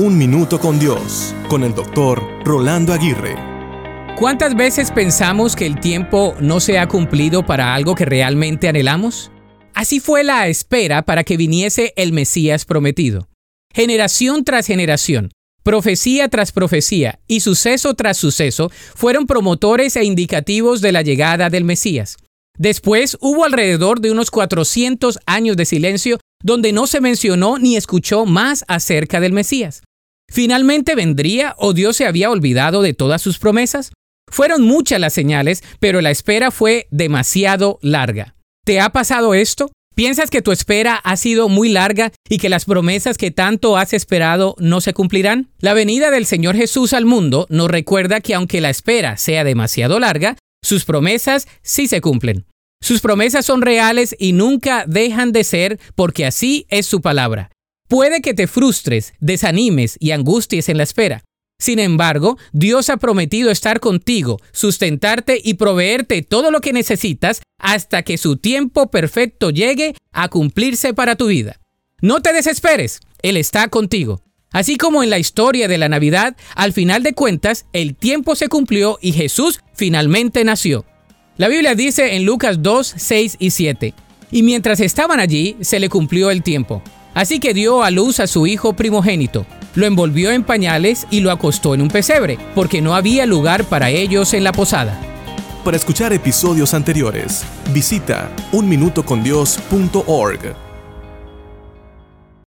Un Minuto con Dios, con el doctor Rolando Aguirre. ¿Cuántas veces pensamos que el tiempo no se ha cumplido para algo que realmente anhelamos? Así fue la espera para que viniese el Mesías prometido. Generación tras generación, profecía tras profecía y suceso tras suceso fueron promotores e indicativos de la llegada del Mesías. Después hubo alrededor de unos 400 años de silencio donde no se mencionó ni escuchó más acerca del Mesías. ¿Finalmente vendría o Dios se había olvidado de todas sus promesas? Fueron muchas las señales, pero la espera fue demasiado larga. ¿Te ha pasado esto? ¿Piensas que tu espera ha sido muy larga y que las promesas que tanto has esperado no se cumplirán? La venida del Señor Jesús al mundo nos recuerda que aunque la espera sea demasiado larga, sus promesas sí se cumplen. Sus promesas son reales y nunca dejan de ser porque así es su palabra. Puede que te frustres, desanimes y angusties en la espera. Sin embargo, Dios ha prometido estar contigo, sustentarte y proveerte todo lo que necesitas hasta que su tiempo perfecto llegue a cumplirse para tu vida. No te desesperes, Él está contigo. Así como en la historia de la Navidad, al final de cuentas, el tiempo se cumplió y Jesús finalmente nació. La Biblia dice en Lucas 2, 6 y 7, y mientras estaban allí, se le cumplió el tiempo. Así que dio a luz a su hijo primogénito, lo envolvió en pañales y lo acostó en un pesebre, porque no había lugar para ellos en la posada. Para escuchar episodios anteriores, visita unminutocondios.org.